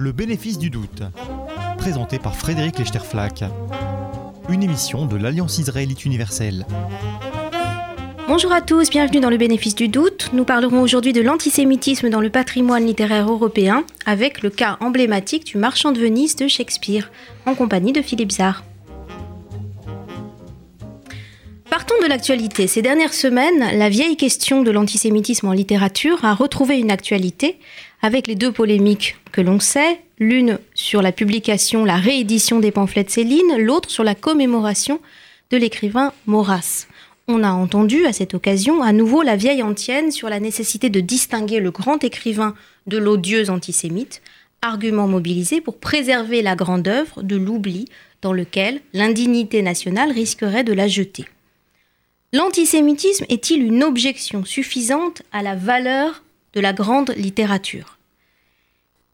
Le bénéfice du doute, présenté par Frédéric Lechterflack. Une émission de l'Alliance israélite universelle. Bonjour à tous, bienvenue dans le bénéfice du doute. Nous parlerons aujourd'hui de l'antisémitisme dans le patrimoine littéraire européen avec le cas emblématique du marchand de Venise de Shakespeare, en compagnie de Philippe Zard. Partons de l'actualité. Ces dernières semaines, la vieille question de l'antisémitisme en littérature a retrouvé une actualité avec les deux polémiques que l'on sait, l'une sur la publication, la réédition des pamphlets de Céline, l'autre sur la commémoration de l'écrivain Maurras. On a entendu à cette occasion à nouveau la vieille antienne sur la nécessité de distinguer le grand écrivain de l'odieuse antisémite, argument mobilisé pour préserver la grande œuvre de l'oubli dans lequel l'indignité nationale risquerait de la jeter. L'antisémitisme est-il une objection suffisante à la valeur de la grande littérature.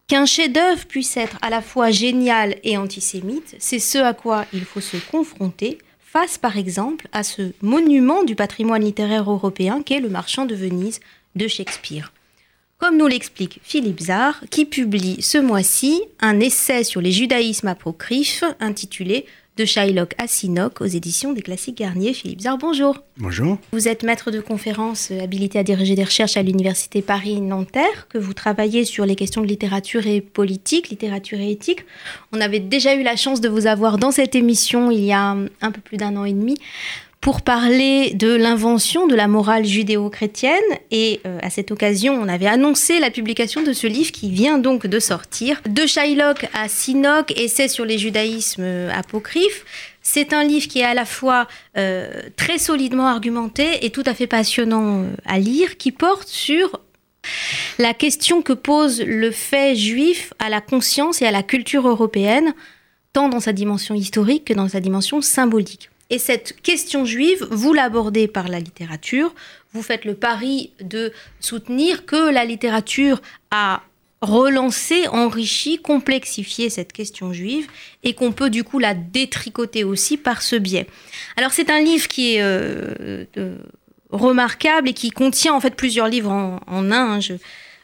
Qu'un chef-d'œuvre puisse être à la fois génial et antisémite, c'est ce à quoi il faut se confronter face par exemple à ce monument du patrimoine littéraire européen qu'est le Marchand de Venise de Shakespeare. Comme nous l'explique Philippe Zard, qui publie ce mois-ci un essai sur les judaïsmes apocryphes intitulé de Shylock à Sinoc aux éditions des Classiques Garnier. Philippe Zard, bonjour. Bonjour. Vous êtes maître de conférence euh, habilité à diriger des recherches à l'Université Paris-Nanterre, que vous travaillez sur les questions de littérature et politique, littérature et éthique. On avait déjà eu la chance de vous avoir dans cette émission il y a un peu plus d'un an et demi pour parler de l'invention de la morale judéo-chrétienne. Et euh, à cette occasion, on avait annoncé la publication de ce livre qui vient donc de sortir. De Shylock à Sinoc, essai sur les judaïsmes euh, apocryphes. C'est un livre qui est à la fois euh, très solidement argumenté et tout à fait passionnant à lire, qui porte sur la question que pose le fait juif à la conscience et à la culture européenne, tant dans sa dimension historique que dans sa dimension symbolique. Et cette question juive, vous l'abordez par la littérature, vous faites le pari de soutenir que la littérature a relancé, enrichi, complexifié cette question juive et qu'on peut du coup la détricoter aussi par ce biais. Alors c'est un livre qui est euh, remarquable et qui contient en fait plusieurs livres en, un. Hein.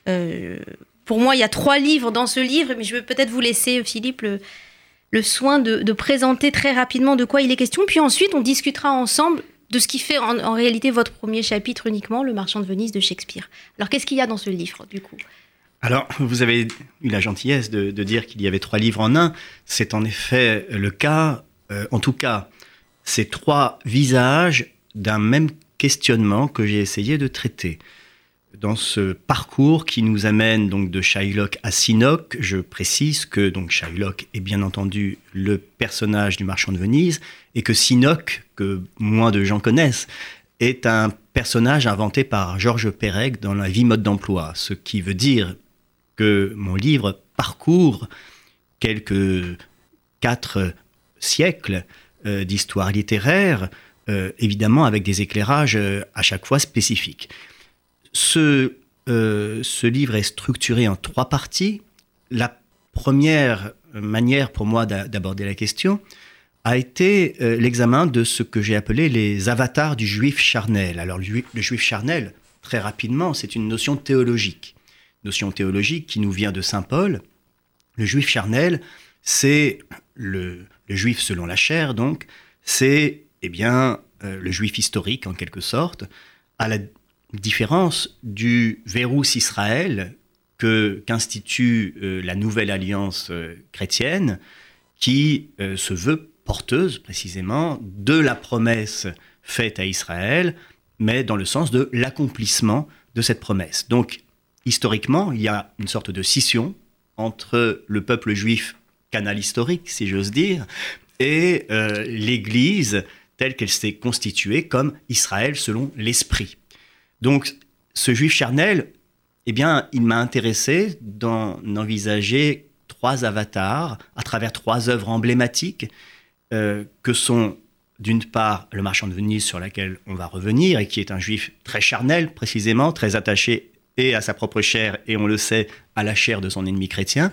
Euh, pour moi, il y a trois livres dans ce livre, mais je vais peut-être vous laisser, Philippe, le, le soin de, présenter très rapidement de quoi il est question. Puis ensuite, on discutera ensemble de ce qui fait en, réalité votre premier chapitre uniquement, Le Marchand de Venise de Shakespeare. Alors, qu'est-ce qu'il y a dans ce livre, du coup? Alors, vous avez eu la gentillesse de, dire qu'il y avait trois livres en un. C'est en effet le cas. Euh, en tout cas, c'est trois visages d'un même questionnement que j'ai essayé de traiter dans ce parcours qui nous amène donc de Shylock à Sinoc, je précise que donc Shylock est bien entendu le personnage du marchand de Venise et que Sinoc, que moins de gens connaissent, est un personnage inventé par Georges Perec dans la vie mode d'emploi, ce qui veut dire que mon livre parcourt quelques quatre siècles euh, d'histoire littéraire, euh, évidemment avec des éclairages euh, à chaque fois spécifiques. Ce, euh, ce livre est structuré en trois parties. La première manière pour moi d'aborder la question a été euh, l'examen de ce que j'ai appelé les avatars du juif charnel. Alors le, juif charnel, très rapidement, c'est une notion théologique. Notion théologique qui nous vient de Saint Paul. Le juif charnel, c'est le, juif selon la chair, donc, c'est eh bien euh, le juif historique en quelque sorte, à la différence du verrou Israël que qu'institue euh, la nouvelle alliance euh, chrétienne, qui euh, se veut porteuse précisément de la promesse faite à Israël, mais dans le sens de l'accomplissement de cette promesse. Donc, historiquement, il y a une sorte de scission entre le peuple juif, canal historique, si j'ose dire, et l'Église telle qu'elle s'est constituée comme Israël selon l'Esprit. Donc, ce juif charnel, eh bien, il m'a intéressé d'en envisager trois avatars à travers trois œuvres emblématiques euh, que sont d'une part le marchand de Venise sur laquelle on va revenir et qui est un juif très charnel précisément, très attaché et à sa propre chair et on le sait à la chair de son ennemi chrétien.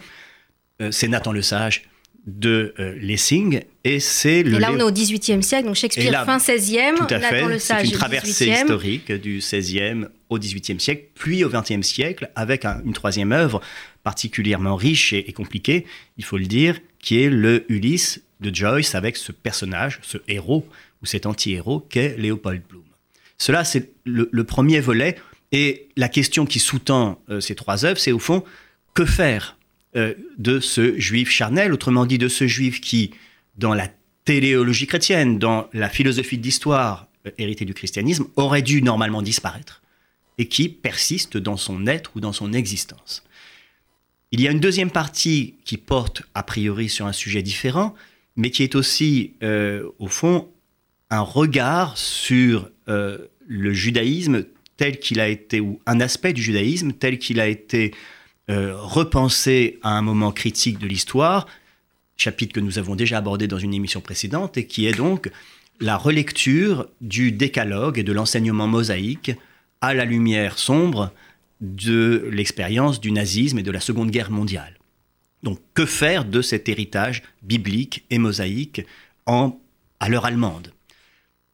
Euh, c'est Nathan le Sage de euh, Lessing et c'est le. Et là, on est au XVIIIe siècle, donc Shakespeare là, fin XVIe, Tout à fait. C'est une traversée 18e. historique du XVIe au XVIIIe siècle, puis au XXe siècle, avec un- une troisième œuvre particulièrement riche et, et compliquée, il faut le dire, qui est le Ulysse de Joyce avec ce personnage, ce héros ou cet anti-héros qu'est Léopold Bloom. Cela, c'est le, le premier volet. Et la question qui sous-tend euh, ces trois œuvres, c'est au fond, que faire euh, de ce juif charnel, autrement dit de ce juif qui, dans la téléologie chrétienne, dans la philosophie de l'histoire euh, héritée du christianisme, aurait dû normalement disparaître et qui persiste dans son être ou dans son existence. Il y a une deuxième partie qui porte a priori sur un sujet différent, mais qui est aussi, euh, au fond, un regard sur le judaïsme tel qu'il a été, ou un aspect du judaïsme tel qu'il a été euh, repensé à un moment critique de l'histoire, chapitre que nous avons déjà abordé dans une émission précédente, et qui est donc la relecture du décalogue et de l'enseignement mosaïque à la lumière sombre de l'expérience du nazisme et de la Seconde Guerre mondiale. Donc que faire de cet héritage biblique et mosaïque à l'heure allemande?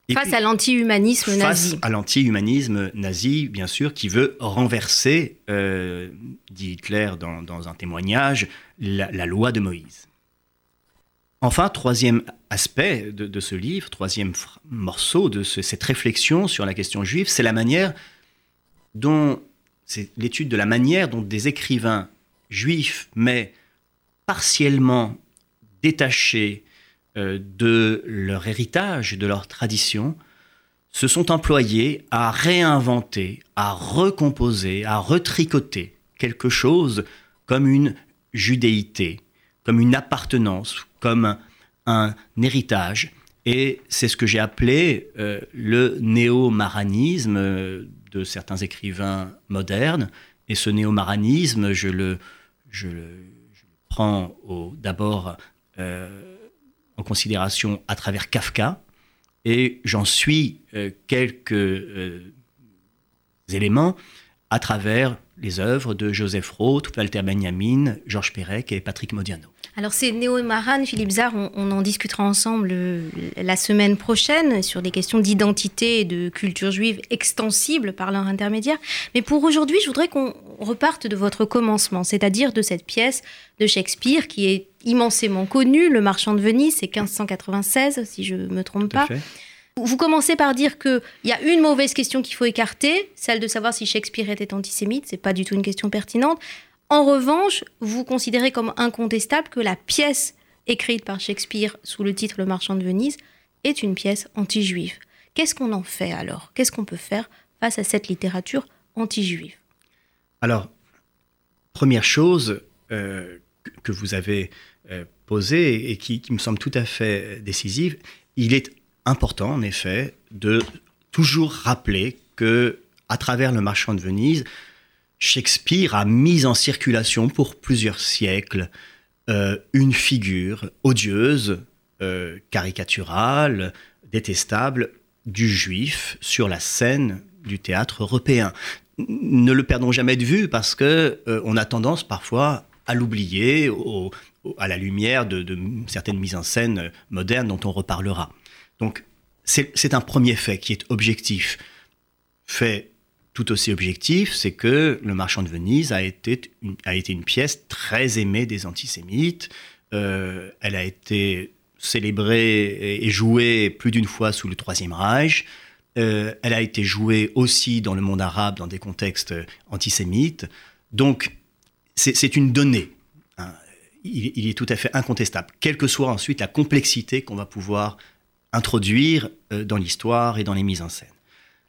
Et Face puis- à l'anti-humanisme face nazi. à l'anti-humanisme nazi, bien sûr, qui veut renverser, euh, dit Hitler dans, dans un témoignage, la, la loi de Moïse. Enfin, troisième aspect de, de ce livre, troisième morceau de ce- cette réflexion sur la question juive, c'est la manière dont, c'est l'étude de la manière dont des écrivains juifs, mais partiellement détachés de leur héritage, de leur tradition, se sont employés à réinventer, à recomposer, à retricoter quelque chose comme une judéité, comme une appartenance, comme un, héritage. Et c'est ce que j'ai appelé euh, le néo-maranisme euh, de certains écrivains modernes. Et ce néo-maranisme, je le, prends d'abord euh, en considération à travers Kafka, et j'en suis euh, quelques euh, éléments à travers les œuvres de Joseph Roth, Walter Benjamin, Georges Perec et Patrick Modiano. Alors c'est Néo Maran, Philippe Zard, on, on en discutera ensemble euh, la semaine prochaine sur des questions d'identité et de culture juive extensible par leur intermédiaire. Mais pour aujourd'hui, je voudrais qu'on reparte de votre commencement, c'est-à-dire de cette pièce de Shakespeare qui est immensément connue, Le Marchand de Venise, c'est 1596 si je ne me trompe Tout pas. fait. Vous commencez par dire qu'il y a une mauvaise question qu'il faut écarter, celle de savoir si Shakespeare était antisémite. C'est pas du tout une question pertinente. En revanche, vous considérez comme incontestable que la pièce écrite par Shakespeare sous le titre Le Marchand de Venise est une pièce anti-juive. Qu'est-ce qu'on en fait alors? Qu'est-ce qu'on peut faire face à cette littérature anti-juive? Alors, première chose euh, que vous avez euh, posée et qui, me semble tout à fait décisive, il est important, en effet, de toujours rappeler que, à travers le Marchand de Venise, Shakespeare a mis en circulation pour plusieurs siècles euh, une figure odieuse, euh, caricaturale, détestable du juif sur la scène du théâtre européen. Ne le perdons jamais de vue parce que euh, on a tendance parfois à l'oublier à la lumière de, certaines mises en scène modernes dont on reparlera. Donc c'est un premier fait qui est objectif. Fait tout aussi objectif, c'est que Le Marchand de Venise a été une, a été une pièce très aimée des antisémites. Euh, elle a été célébrée et- jouée plus d'une fois sous le Troisième Reich. Euh, elle a été jouée aussi dans le monde arabe dans des contextes antisémites. Donc, c'est une donnée. hein. Il, il est tout à fait incontestable, quelle que soit ensuite la complexité qu'on va pouvoir introduire euh, dans l'histoire et dans les mises en scène.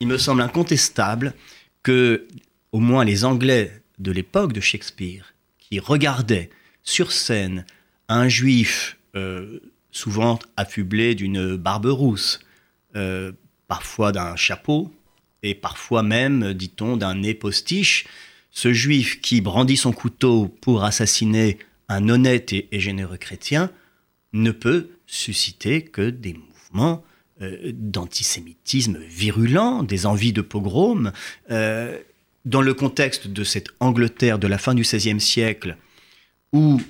Il me semble incontestable que, au moins les Anglais de l'époque de Shakespeare, qui regardaient sur scène un juif euh, souvent affublé d'une barbe rousse, euh, parfois d'un chapeau, et parfois même, dit-on, d'un nez postiche, ce juif qui brandit son couteau pour assassiner un honnête et, généreux chrétien ne peut susciter que des mouvements euh, d'antisémitisme virulent, des envies de pogrom. Euh, dans le contexte de cette Angleterre de la fin du XVIe siècle, où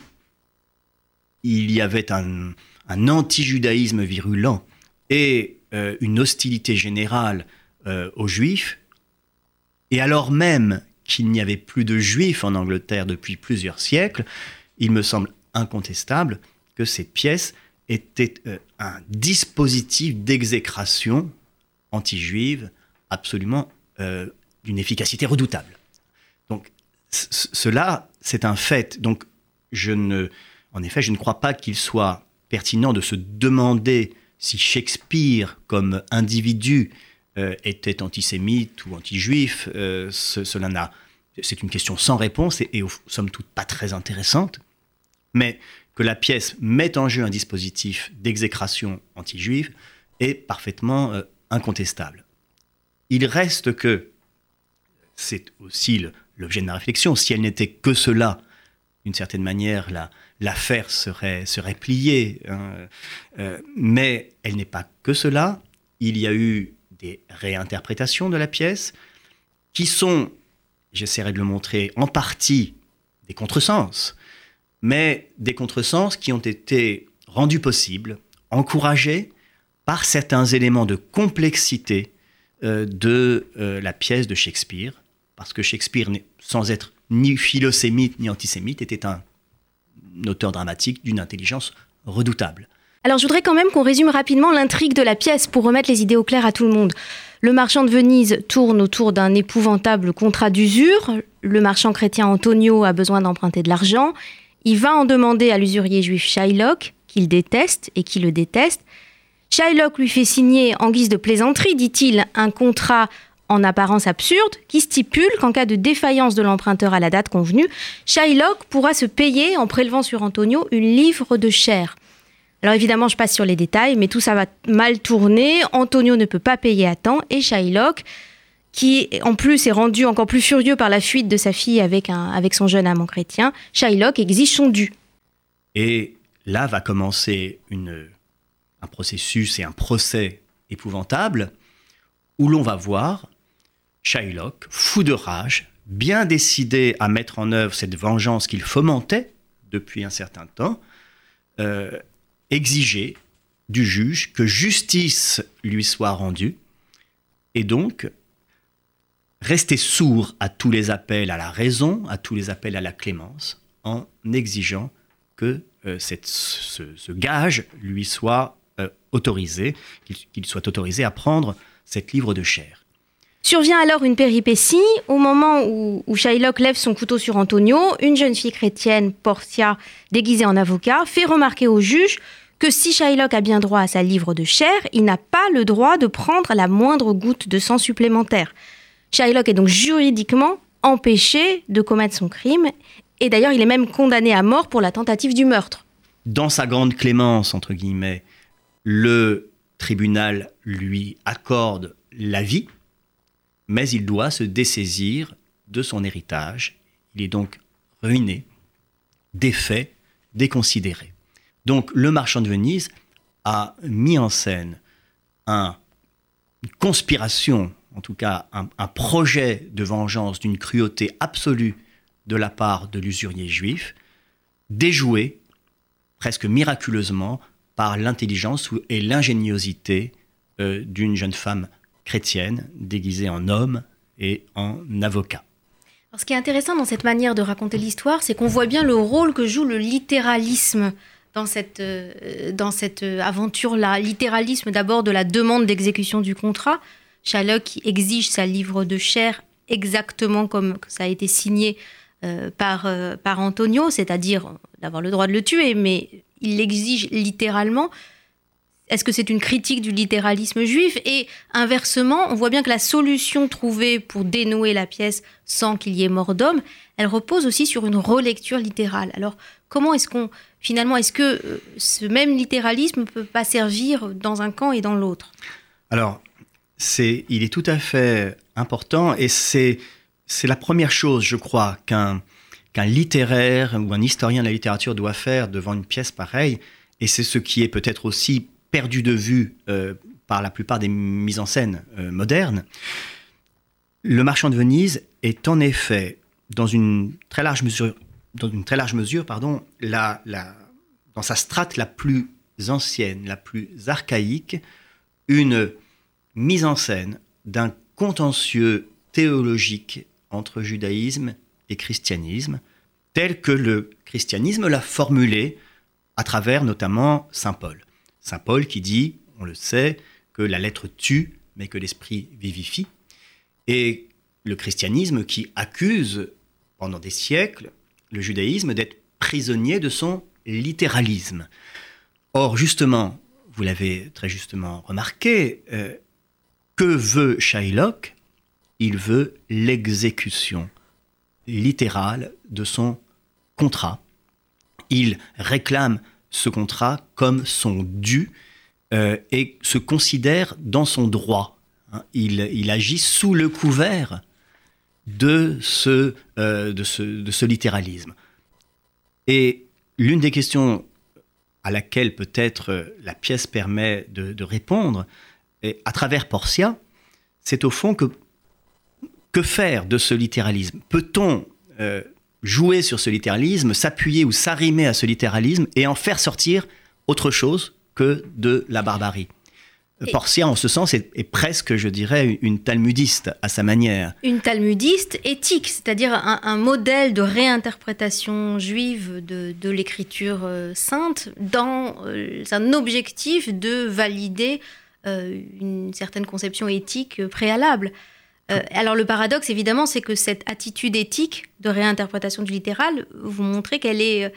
il y avait un, anti-judaïsme virulent et euh, une hostilité générale aux juifs, et alors même qu'il n'y avait plus de juifs en Angleterre depuis plusieurs siècles, il me semble incontestable que cette pièce était euh, un dispositif d'exécration anti-juive absolument d'une efficacité redoutable. Donc cela, c'est un fait. Donc je ne, en effet, je ne crois pas qu'il soit pertinent de se demander si Shakespeare, comme individu, euh, était antisémite ou anti-juif. Euh, cela n'a, c'est une question sans réponse et, et, somme toute pas très intéressante. Mais que la pièce met en jeu un dispositif d'exécration anti-juive est parfaitement euh, incontestable. Il reste que, c'est aussi l'objet de ma réflexion, si elle n'était que cela, d'une certaine manière, l'affaire serait, serait pliée. Hein. Euh, mais elle n'est pas que cela. Il y a eu des réinterprétations de la pièce qui sont, j'essaierai de le montrer, en partie des contresens, mais des contresens qui ont été rendus possibles, encouragés par certains éléments de complexité euh, de euh, la pièce de Shakespeare, parce que Shakespeare, sans être ni philosémite ni antisémite, était un auteur dramatique d'une intelligence redoutable. Alors je voudrais quand même qu'on résume rapidement l'intrigue de la pièce pour remettre les idées au clair à tout le monde. Le marchand de Venise tourne autour d'un épouvantable contrat d'usure. Le marchand chrétien Antonio a besoin d'emprunter de l'argent. Il va en demander à l'usurier juif Shylock, qu'il déteste et qui le déteste. Shylock lui fait signer, en guise de plaisanterie, dit-il, un contrat en apparence absurde, qui stipule qu'en cas de défaillance de l'emprunteur à la date convenue, Shylock pourra se payer en prélevant sur Antonio une livre de chair. Alors évidemment, je passe sur les détails, mais tout ça va mal tourner. Antonio ne peut pas payer à temps et Shylock, qui en plus est rendu encore plus furieux par la fuite de sa fille avec, un, avec son jeune amant chrétien, Shylock exige son dû. Et là va commencer une, un processus et un procès épouvantable où l'on va voir Shylock, fou de rage, bien décidé à mettre en œuvre cette vengeance qu'il fomentait depuis un certain temps, euh, exiger du juge que justice lui soit rendue, et donc rester sourd à tous les appels à la raison, à tous les appels à la clémence, en exigeant que euh, ce, gage lui soit euh, autorisé, qu'il soit autorisé à prendre cette livre de chair. Survient alors une péripétie. Au moment où, Shylock lève son couteau sur Antonio, une jeune fille chrétienne, Portia, déguisée en avocat, fait remarquer au juge que si Shylock a bien droit à sa livre de chair, il n'a pas le droit de prendre la moindre goutte de sang supplémentaire. Shylock est donc juridiquement empêché de commettre son crime, et d'ailleurs il est même condamné à mort pour la tentative du meurtre. Dans sa grande clémence, entre guillemets, le tribunal lui accorde la vie, mais il doit se dessaisir de son héritage. Il est donc ruiné, défait, déconsidéré. Donc le marchand de Venise a mis en scène un, une conspiration, en tout cas un, projet de vengeance d'une cruauté absolue de la part de l'usurier juif, déjoué presque miraculeusement par l'intelligence et l'ingéniosité euh, d'une jeune femme chrétienne déguisée en homme et en avocat. ce qui est intéressant dans cette manière de raconter l'histoire, c'est qu'on voit bien le rôle que joue le littéralisme dans cette, euh, cette aventure-là. Littéralisme d'abord de la demande d'exécution du contrat. Shylock exige sa livre de chair exactement comme ça a été signé euh, par, par Antonio, c'est-à-dire d'avoir le droit de le tuer, mais il l'exige littéralement. Est-ce que c'est une critique du littéralisme juif? Et inversement, on voit bien que la solution trouvée pour dénouer la pièce sans qu'il y ait mort d'homme, elle repose aussi sur une relecture littérale. Alors, comment est-ce qu'on, finalement, est-ce que euh, ce même littéralisme ne peut pas servir dans un camp et dans l'autre? Alors, c'est, il est tout à fait important et c'est, c'est la première chose, je crois, qu'un, qu'un littéraire ou un historien de la littérature doit faire devant une pièce pareille. Et c'est ce qui est peut-être aussi perdu de vue euh, par la plupart des mises en scène euh, modernes. Le marchand de Venise est en effet, dans une très large mesure, dans une très large mesure pardon, dans sa strate la plus ancienne, la plus archaïque, une mise en scène d'un contentieux théologique entre judaïsme et christianisme, tel que le christianisme l'a formulé à travers notamment Saint Paul. Saint Paul qui dit, on le sait, que la lettre tue, mais que l'esprit vivifie, et le christianisme qui accuse pendant des siècles le judaïsme d'être prisonnier de son littéralisme. Or, justement, vous l'avez très justement remarqué, euh, que veut Shylock? Il veut l'exécution littérale de son contrat. Il réclame ce contrat comme son dû euh, et se considère dans son droit. Hein. il, agit sous le couvert de ce, euh, de ce, littéralisme. Et l'une des questions à laquelle peut-être la pièce permet de, répondre, et à travers Portia, c'est au fond que que faire de ce littéralisme? Peut-on euh, jouer sur ce littéralisme, s'appuyer ou s'arrimer à ce littéralisme et en faire sortir autre chose que de la barbarie Portia, en ce sens, est, presque, je dirais, une talmudiste à sa manière. Une talmudiste éthique, c'est-à-dire un, modèle de réinterprétation juive de, l'écriture euh, sainte dans euh, un objectif de valider euh, une certaine conception éthique préalable. Alors le paradoxe, évidemment, c'est que cette attitude éthique de réinterprétation du littéral, vous montrez qu'elle est,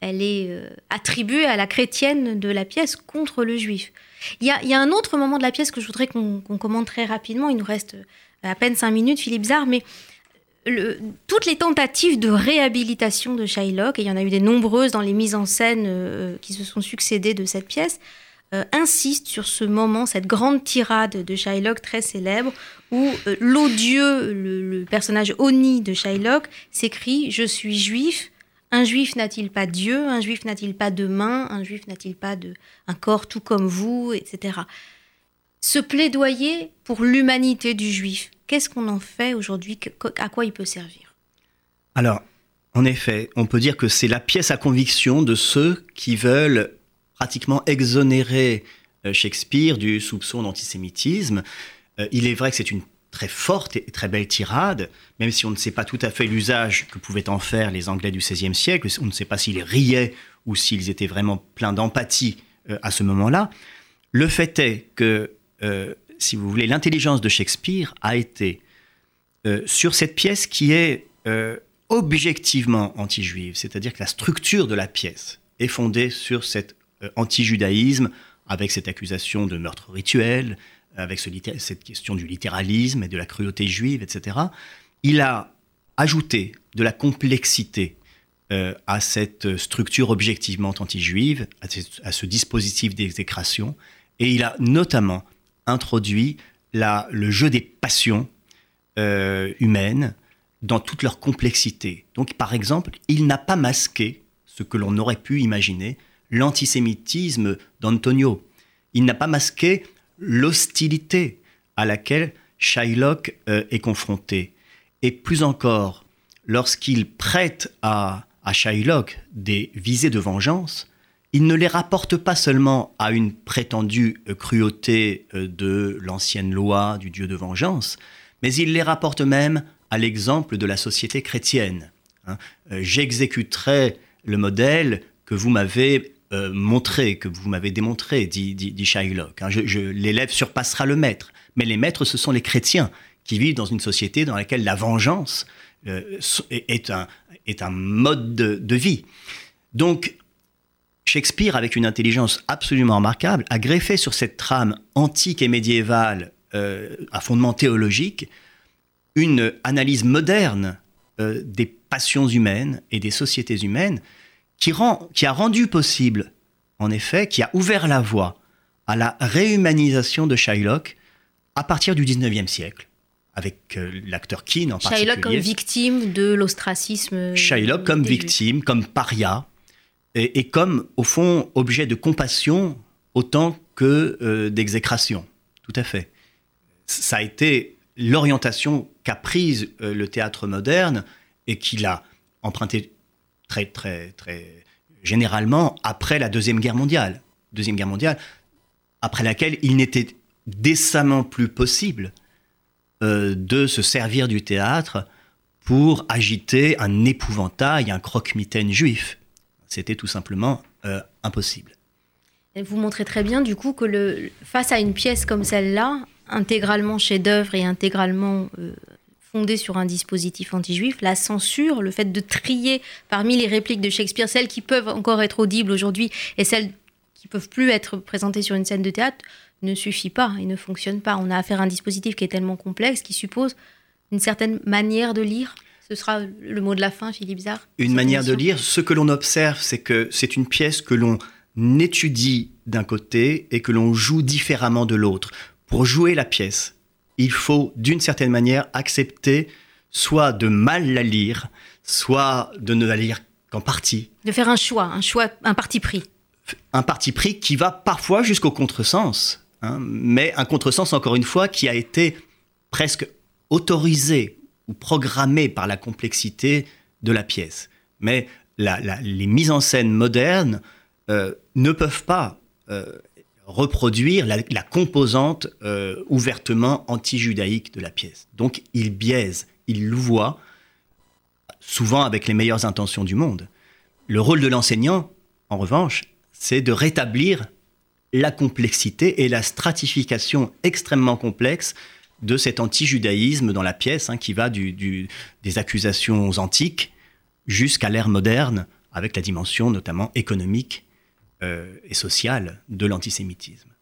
elle est attribuée à la chrétienne de la pièce contre le juif. Il y a, un autre moment de la pièce que je voudrais qu'on commente très rapidement. Il nous reste à peine cinq minutes, Philippe Zard, mais toutes les tentatives de réhabilitation de Shylock, et il y en a eu des nombreuses dans les mises en scène euh, qui se sont succédées de cette pièce, euh, insistent sur ce moment, cette grande tirade de Shylock très célèbre, où euh, l'odieux, le, personnage Oni de Shylock, s'écrit Je suis juif, un juif n'a-t-il pas Dieu? Un juif n'a-t-il pas de main? Un juif n'a-t-il pas de un corps tout comme vous, etc. Ce plaidoyer pour l'humanité du juif, qu'est-ce qu'on en fait aujourd'hui? À quoi il peut servir? Alors, en effet, on peut dire que c'est la pièce à conviction de ceux qui veulent pratiquement exonérer euh, Shakespeare du soupçon d'antisémitisme. Euh, il est vrai que c'est une très forte et très belle tirade, même si on ne sait pas tout à fait l'usage que pouvaient en faire les Anglais du XVIe siècle, on ne sait pas s'ils riaient ou s'ils étaient vraiment pleins d'empathie euh, à ce moment-là. Le fait est que, si vous voulez, l'intelligence de Shakespeare a été sur cette pièce qui est objectivement anti-juive, c'est-à-dire que la structure de la pièce est fondée sur cet anti-judaïsme, avec cette accusation de meurtre rituel, avec cette question du littéralisme et de la cruauté juive, etc., il a ajouté de la complexité euh, à cette structure objectivement anti-juive, à, ce dispositif d'exécration, et il a notamment introduit la, le jeu des passions euh, humaines dans toute leur complexité. Donc, par exemple, il n'a pas masqué ce que l'on aurait pu imaginer, l'antisémitisme d'Antonio. Il n'a pas masqué l'hostilité à laquelle Shylock euh, est confronté. Et plus encore, lorsqu'il prête à, Shylock des visées de vengeance, il ne les rapporte pas seulement à une prétendue euh, cruauté euh, de l'ancienne loi du Dieu de vengeance, mais il les rapporte même à l'exemple de la société chrétienne. Hein. J'exécuterai le modèle que vous m'avez euh, montrer, que vous m'avez démontré, dit, dit, Shylock. Hein. L'élève surpassera le maître. Mais les maîtres, ce sont les chrétiens qui vivent dans une société dans laquelle la vengeance euh, est, un, est un mode de, vie. Donc, Shakespeare, avec une intelligence absolument remarquable, a greffé sur cette trame antique et médiévale euh, à fondement théologique une analyse moderne des passions humaines et des sociétés humaines qui, a rendu possible, en effet, qui a ouvert la voie à la réhumanisation de Shylock à partir du 19e siècle, avec euh, l'acteur Keane en Shylock particulier. comme victime de l'ostracisme. Shylock comme victime, comme paria, et, comme, au fond, objet de compassion autant que euh, d'exécration. Tout à fait. Ça a été l'orientation qu'a prise euh, le théâtre moderne et qu'il a emprunté très, très, très généralement après la Deuxième Guerre mondiale. Deuxième Guerre mondiale, après laquelle il n'était décemment plus possible euh, de se servir du théâtre pour agiter un épouvantail, un croque-mitaine juif. C'était tout simplement euh, impossible. vous montrez très bien du coup que le, face à une pièce comme celle-là, intégralement chef-d'œuvre et intégralement euh, fondée sur un dispositif anti-juif, la censure, le fait de trier parmi les répliques de Shakespeare celles qui peuvent encore être audibles aujourd'hui et celles qui peuvent plus être présentées sur une scène de théâtre, ne suffit pas et ne fonctionne pas. On a affaire à un dispositif qui est tellement complexe, qui suppose une certaine manière de lire. Ce sera le mot de la fin, Philippe Zard. Une manière de lire. Ce que l'on observe, c'est que c'est une pièce que l'on étudie d'un côté et que l'on joue différemment de l'autre. Pour jouer la pièce, il faut d'une certaine manière accepter soit de mal la lire, soit de ne la lire qu'en partie. De faire un choix, un choix, un parti pris. Un parti pris qui va parfois jusqu'au contresens, hein, mais un contresens encore une fois qui a été presque autorisé ou programmé par la complexité de la pièce. Mais les mises en scène modernes euh, ne peuvent pas euh, reproduire la, composante euh, ouvertement anti-judaïque de la pièce. Donc il biaise, il louvoie, souvent avec les meilleures intentions du monde. Le rôle de l'enseignant, en revanche, c'est de rétablir la complexité et la stratification extrêmement complexe de cet anti-judaïsme dans la pièce, hein, qui va des accusations antiques jusqu'à l'ère moderne, avec la dimension notamment économique et sociale de l'antisémitisme.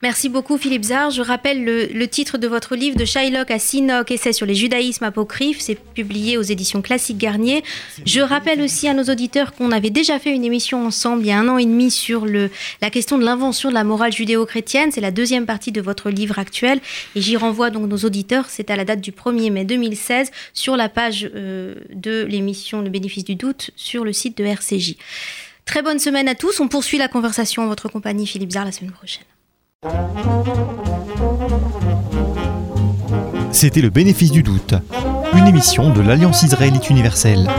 Merci beaucoup Philippe Zard. Je rappelle le, titre de votre livre de Shylock à Sinoc, essai sur les judaïsmes apocryphes. C'est publié aux éditions Classique Garnier. Je rappelle aussi à nos auditeurs qu'on avait déjà fait une émission ensemble il y a un an et demi sur la question de l'invention de la morale judéo-chrétienne. C'est la deuxième partie de votre livre actuel. Et j'y renvoie donc nos auditeurs. C'est à la date du 1er mai 2016 sur la page euh, de l'émission Le bénéfice du doute sur le site de RCJ. Très bonne semaine à tous. On poursuit la conversation en votre compagnie, Philippe Zard, la semaine prochaine. C'était le bénéfice du doute, une émission de l'Alliance israélite universelle.